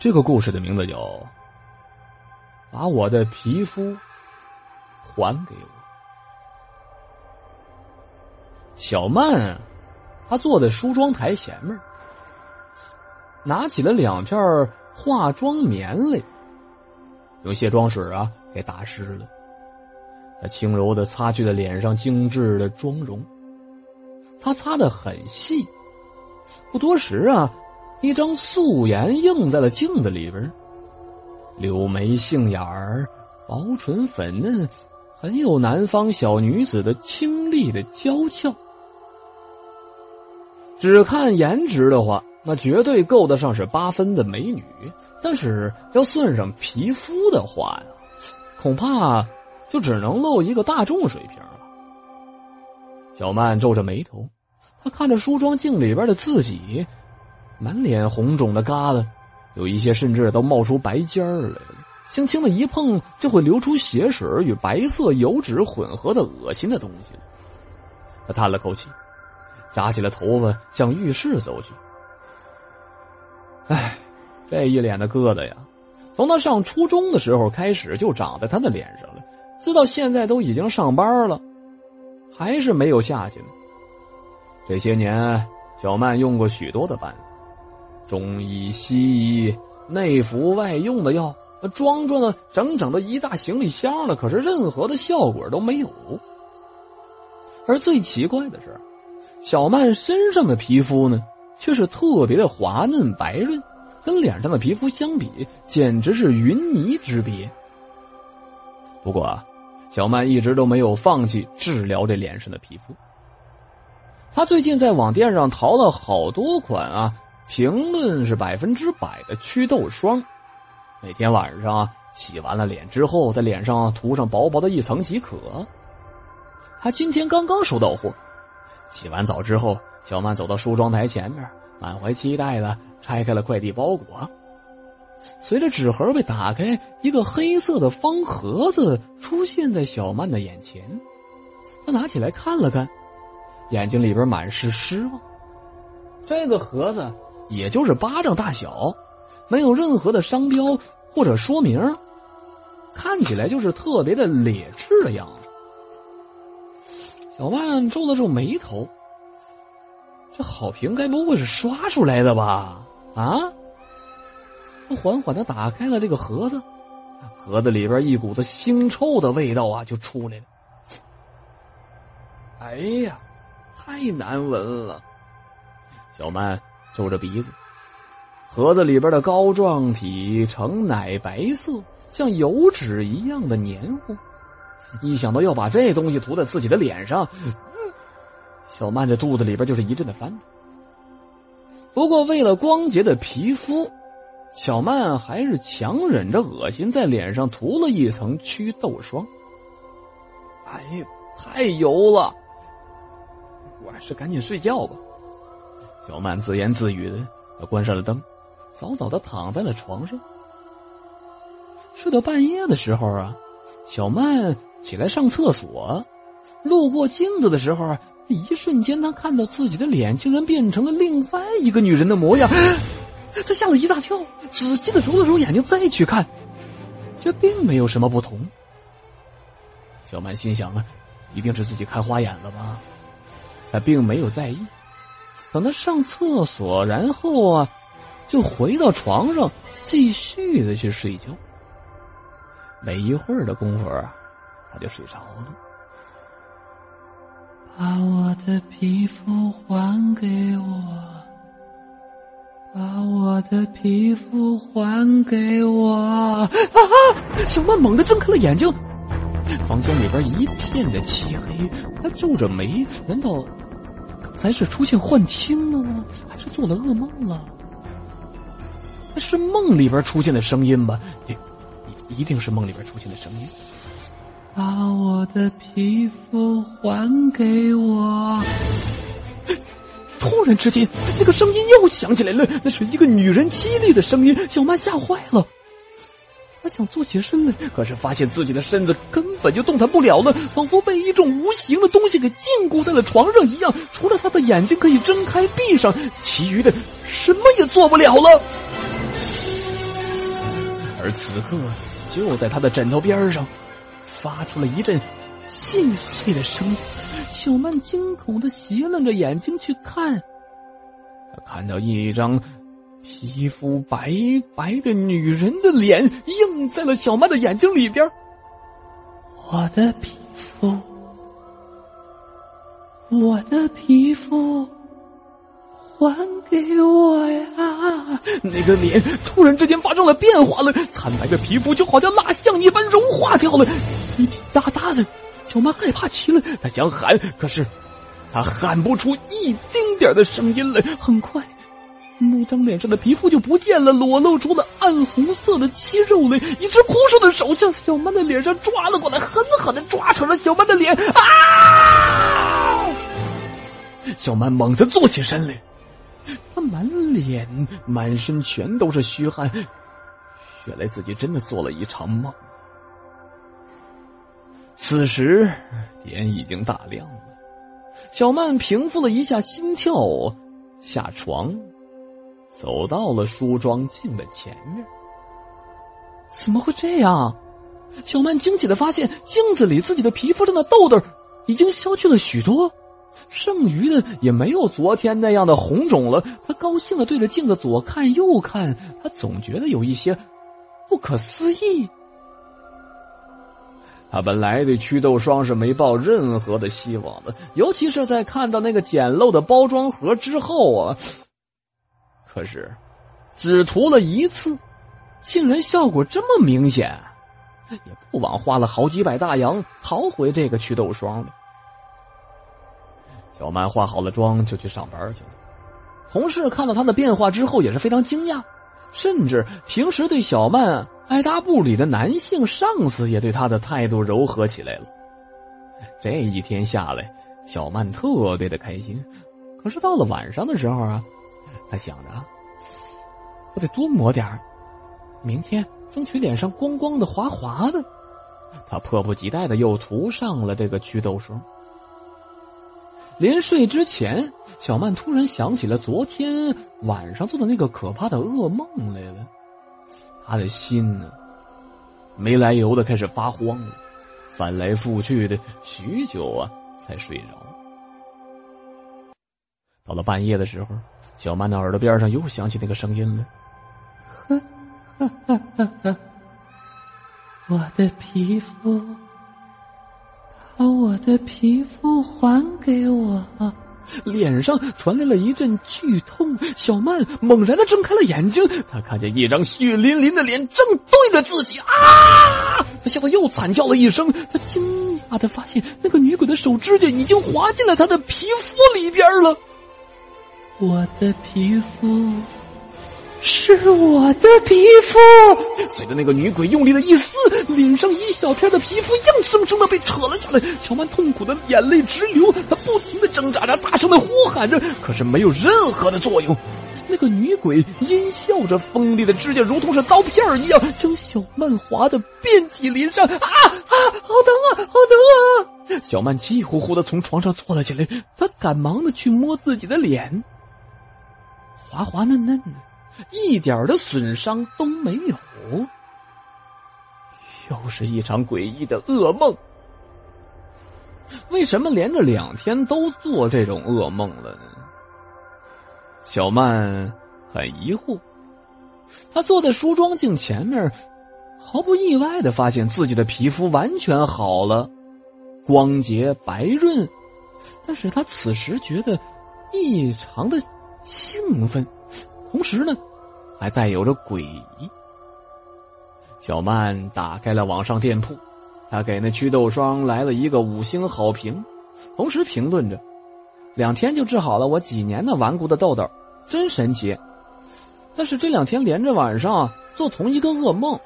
这个故事的名字叫《把我的皮肤还给我》。小曼，她坐在梳妆台前面，拿起了两片化妆棉来，用卸妆水啊给打湿了。她轻柔的擦去了脸上精致的妆容，她擦的很细，不多时啊，一张素颜映在了镜子里边，柳眉杏眼儿，薄唇粉嫩，很有南方小女子的清丽的娇俏。只看颜值的话，那绝对够得上是八分的美女。但是要算上皮肤的话呀，恐怕就只能露一个大众水平了。小曼皱着眉头，她看着梳妆镜里边的自己，满脸红肿的疙瘩，有一些甚至都冒出白尖儿来了。轻轻的一碰，就会流出血水与白色油脂混合的恶心的东西。他叹了口气。扎起了头发，向浴室走去。唉，这一脸的疙瘩呀，从他上初中的时候开始就长在他的脸上了，直到现在都已经上班了，还是没有下去。这些年，小曼用过许多的办法，中医、西医、内服外用的药，装装了整整的一大行李箱了，可是任何的效果都没有。而最奇怪的是。小曼身上的皮肤呢，却是特别的滑嫩白润，跟脸上的皮肤相比，简直是云泥之别。不过，小曼一直都没有放弃治疗这脸上的皮肤。她最近在网店上淘了好多款啊，评论是百分之百的祛痘霜，每天晚上洗完了脸之后，在脸上涂上薄薄的一层即可。他今天刚刚收到货。洗完澡之后，小曼走到梳妆台前面，满怀期待的拆开了快递包裹。随着纸盒被打开，一个黑色的方盒子出现在小曼的眼前。她拿起来看了看，眼睛里边满是失望。这个盒子也就是巴掌大小，没有任何的商标或者说明，看起来就是特别的劣质的样子。小曼皱了皱眉头，这好评该不会是刷出来的吧？啊！他缓缓的打开了这个盒子，盒子里边一股子腥臭的味道啊就出来了。哎呀，太难闻了！小曼皱着鼻子，盒子里边的膏状体呈奶白色，像油脂一样的黏糊。一想到要把这东西涂在自己的脸上，小曼这肚子里边就是一阵的翻。不过为了光洁的皮肤，小曼还是强忍着恶心，在脸上涂了一层祛痘霜。哎呀，太油了！我还是赶紧睡觉吧。小曼自言自语的，关上了灯，早早的躺在了床上。睡到半夜的时候啊，小曼。起来上厕所，路过镜子的时候，一瞬间她看到自己的脸竟然变成了另外一个女人的模样，他吓了一大跳，仔细的揉了揉眼睛再去看，却并没有什么不同。小曼心想啊，一定是自己看花眼了吧？她并没有在意，等他上厕所，然后啊，就回到床上继续的去睡觉。没一会儿的功夫啊。他就睡着了。把我的皮肤还给我，把我的皮肤还给我！啊哈！小曼猛地睁开了眼睛，房间里边一片的漆黑。他皱着眉，难道刚才是出现幻听了吗？还是做了噩梦了？那是梦里边出现的声音吧？一一定是梦里边出现的声音。把我的皮肤还给我！突然之间，那个声音又响起来了，那是一个女人凄厉的声音。小曼吓坏了，他想坐起身来，可是发现自己的身子根本就动弹不了了，仿佛被一种无形的东西给禁锢在了床上一样。除了他的眼睛可以睁开闭上，其余的什么也做不了了。而此刻，就在他的枕头边上，发出了一阵细碎的声音。小曼惊恐的斜楞着眼睛去看，看到一张皮肤白白的女人的脸映在了小曼的眼睛里边。我的皮肤，我的皮肤。还给我呀！那个脸突然之间发生了变化了，惨白的皮肤就好像蜡像一般融化掉了，滴滴答答的。小曼害怕极了，她想喊，可是她喊不出一丁点的声音来。很快，那张脸上的皮肤就不见了，裸露出了暗红色的肌肉来。一只枯瘦的手向小曼的脸上抓了过来，狠狠的抓扯了小曼的脸。啊！小曼猛地坐起身来。她满脸、满身全都是虚汗，原来自己真的做了一场梦。此时天已经大亮了，小曼平复了一下心跳，下床，走到了梳妆镜的前面。怎么会这样？小曼惊奇的发现，镜子里自己的皮肤上的痘痘已经消去了许多。剩余的也没有昨天那样的红肿了。她高兴的对着镜子左看右看，她总觉得有一些不可思议。他本来对祛痘霜是没抱任何的希望的，尤其是在看到那个简陋的包装盒之后啊。可是，只涂了一次，竟然效果这么明显，也不枉花了好几百大洋淘回这个祛痘霜了。小曼化好了妆就去上班去了，同事看到她的变化之后也是非常惊讶，甚至平时对小曼爱答不理的男性上司也对她的态度柔和起来了。这一天下来，小曼特别的开心。可是到了晚上的时候啊，他想着，我得多抹点明天争取脸上光光的、滑滑的。他迫不及待的又涂上了这个祛痘霜。临睡之前，小曼突然想起了昨天晚上做的那个可怕的噩梦来了，她的心呢，没来由的开始发慌了，翻来覆去的许久啊，才睡着。到了半夜的时候，小曼的耳朵边上又响起那个声音了：“呵呵呵呵呵，我的皮肤。”把我的皮肤还给我！脸上传来了一阵剧痛，小曼猛然的睁开了眼睛，她看见一张血淋淋的脸正对着自己啊！她吓得又惨叫了一声，她惊讶的发现那个女鬼的手指甲已经滑进了她的皮肤里边了。我的皮肤。是我的皮肤。随着那个女鬼用力的一撕，脸上一小片的皮肤硬生生的被扯了下来。小曼痛苦的眼泪直流，她不停的挣扎着，大声的呼喊着，可是没有任何的作用。那个女鬼阴笑着，锋利的指甲如同是刀片一样，将小曼划得遍体鳞伤。啊啊！好疼啊！好疼啊！小曼气呼呼的从床上坐了起来，她赶忙的去摸自己的脸，滑滑嫩嫩的。一点的损伤都没有，又是一场诡异的噩梦。为什么连着两天都做这种噩梦了呢？小曼很疑惑，她坐在梳妆镜前面，毫不意外的发现自己的皮肤完全好了，光洁白润。但是她此时觉得异常的兴奋，同时呢。还带有着诡异。小曼打开了网上店铺，她给那祛痘霜来了一个五星好评，同时评论着：“两天就治好了我几年的顽固的痘痘，真神奇。”但是这两天连着晚上做同一个噩梦，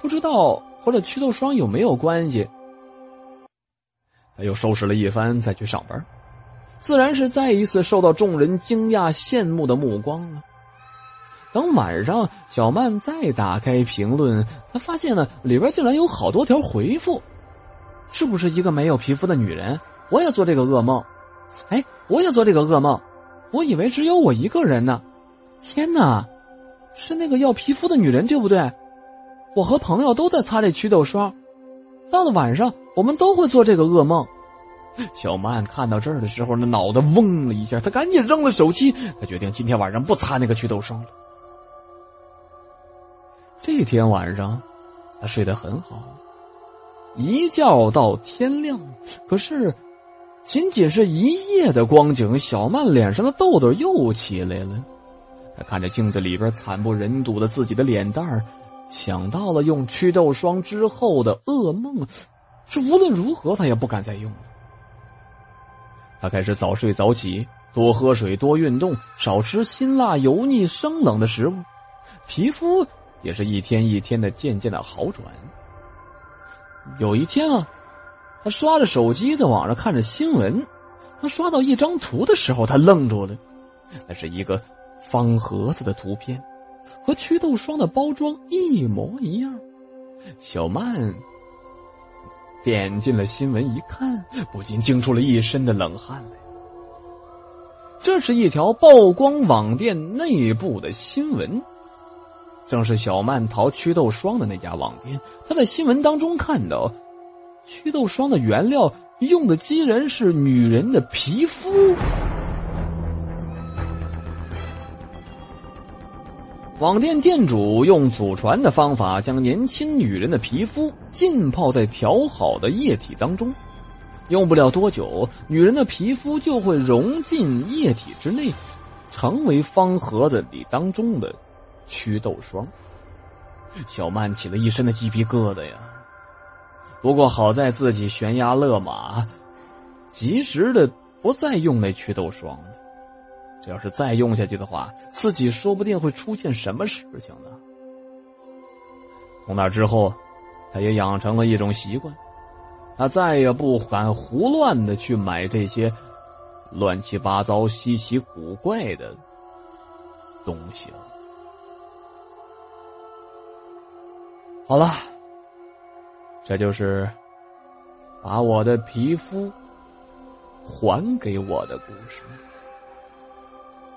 不知道和这祛痘霜有没有关系。他又收拾了一番，再去上班，自然是再一次受到众人惊讶羡慕的目光了。等晚上，小曼再打开评论，她发现了里边竟然有好多条回复，是不是一个没有皮肤的女人？我也做这个噩梦，哎，我也做这个噩梦，我以为只有我一个人呢。天哪，是那个要皮肤的女人对不对？我和朋友都在擦这祛痘霜，到了晚上我们都会做这个噩梦。小曼看到这儿的时候，那脑袋嗡了一下，她赶紧扔了手机，她决定今天晚上不擦那个祛痘霜了。这天晚上，她睡得很好，一觉到天亮。可是，仅仅是一夜的光景，小曼脸上的痘痘又起来了。她看着镜子里边惨不忍睹的自己的脸蛋儿，想到了用祛痘霜之后的噩梦，这无论如何她也不敢再用了。他开始早睡早起，多喝水，多运动，少吃辛辣、油腻、生冷的食物，皮肤也是一天一天的渐渐的好转。有一天啊，他刷着手机在网上看着新闻，他刷到一张图的时候，他愣住了，那是一个方盒子的图片，和祛痘霜的包装一模一样。小曼。点进了新闻一看，不禁惊出了一身的冷汗来。这是一条曝光网店内部的新闻，正是小曼淘祛痘霜的那家网店。他在新闻当中看到，祛痘霜的原料用的居然是女人的皮肤。网店店主用祖传的方法将年轻女人的皮肤浸泡在调好的液体当中，用不了多久，女人的皮肤就会融进液体之内，成为方盒子里当中的祛痘霜。小曼起了一身的鸡皮疙瘩呀！不过好在自己悬崖勒马，及时的不再用那祛痘霜。这要是再用下去的话，自己说不定会出现什么事情呢？从那之后，他也养成了一种习惯，他再也不敢胡乱的去买这些乱七八糟、稀奇古怪的东西了。好了，这就是把我的皮肤还给我的故事。